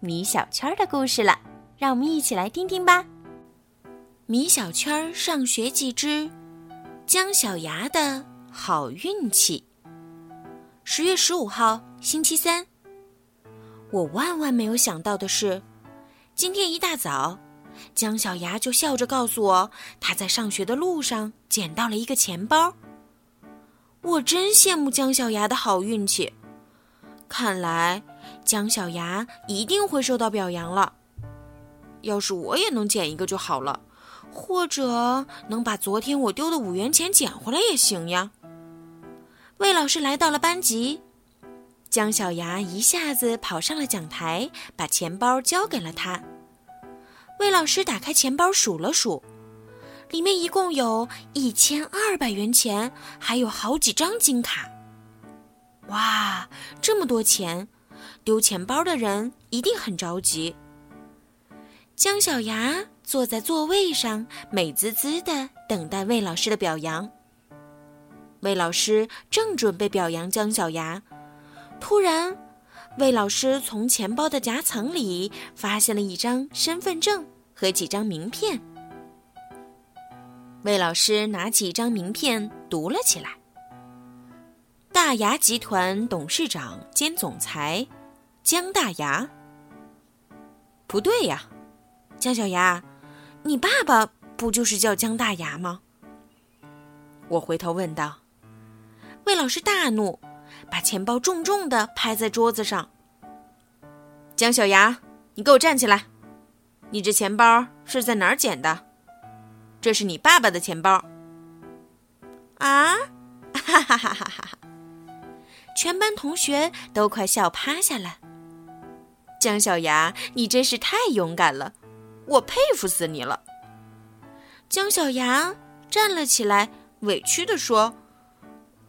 米小圈的故事了，让我们一起来听听吧。米小圈上学记之姜小牙的好运气。十月十五号，星期三。我万万没有想到的是，今天一大早，姜小牙就笑着告诉我，他在上学的路上捡到了一个钱包。我真羡慕姜小牙的好运气。看来，姜小牙一定会受到表扬了。要是我也能捡一个就好了，或者能把昨天我丢的五元钱捡回来也行呀。魏老师来到了班级，姜小牙一下子跑上了讲台，把钱包交给了他。魏老师打开钱包数了数，里面一共有一千二百元钱，还有好几张金卡。哇，这么多钱，丢钱包的人一定很着急。姜小牙坐在座位上，美滋滋的等待魏老师的表扬。魏老师正准备表扬姜小牙，突然，魏老师从钱包的夹层里发现了一张身份证和几张名片。魏老师拿起一张名片读了起来。大牙集团董事长兼总裁，姜大牙。不对呀，姜小牙，你爸爸不就是叫姜大牙吗？我回头问道。魏老师大怒，把钱包重重的拍在桌子上。姜小牙，你给我站起来！你这钱包是在哪儿捡的？这是你爸爸的钱包。啊！哈哈哈哈哈哈！全班同学都快笑趴下了。姜小牙，你真是太勇敢了，我佩服死你了。姜小牙站了起来，委屈地说：“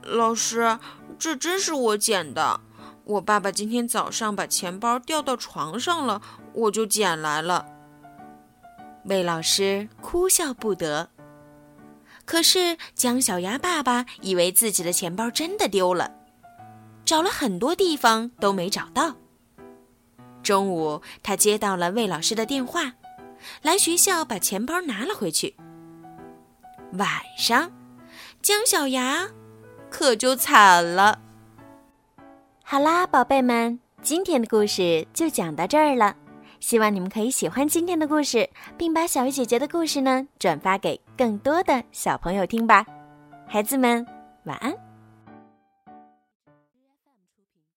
老师，这真是我捡的。我爸爸今天早上把钱包掉到床上了，我就捡来了。”魏老师哭笑不得。可是姜小牙爸爸以为自己的钱包真的丢了。找了很多地方都没找到。中午，他接到了魏老师的电话，来学校把钱包拿了回去。晚上，姜小牙可就惨了。好啦，宝贝们，今天的故事就讲到这儿了。希望你们可以喜欢今天的故事，并把小鱼姐姐的故事呢转发给更多的小朋友听吧。孩子们，晚安。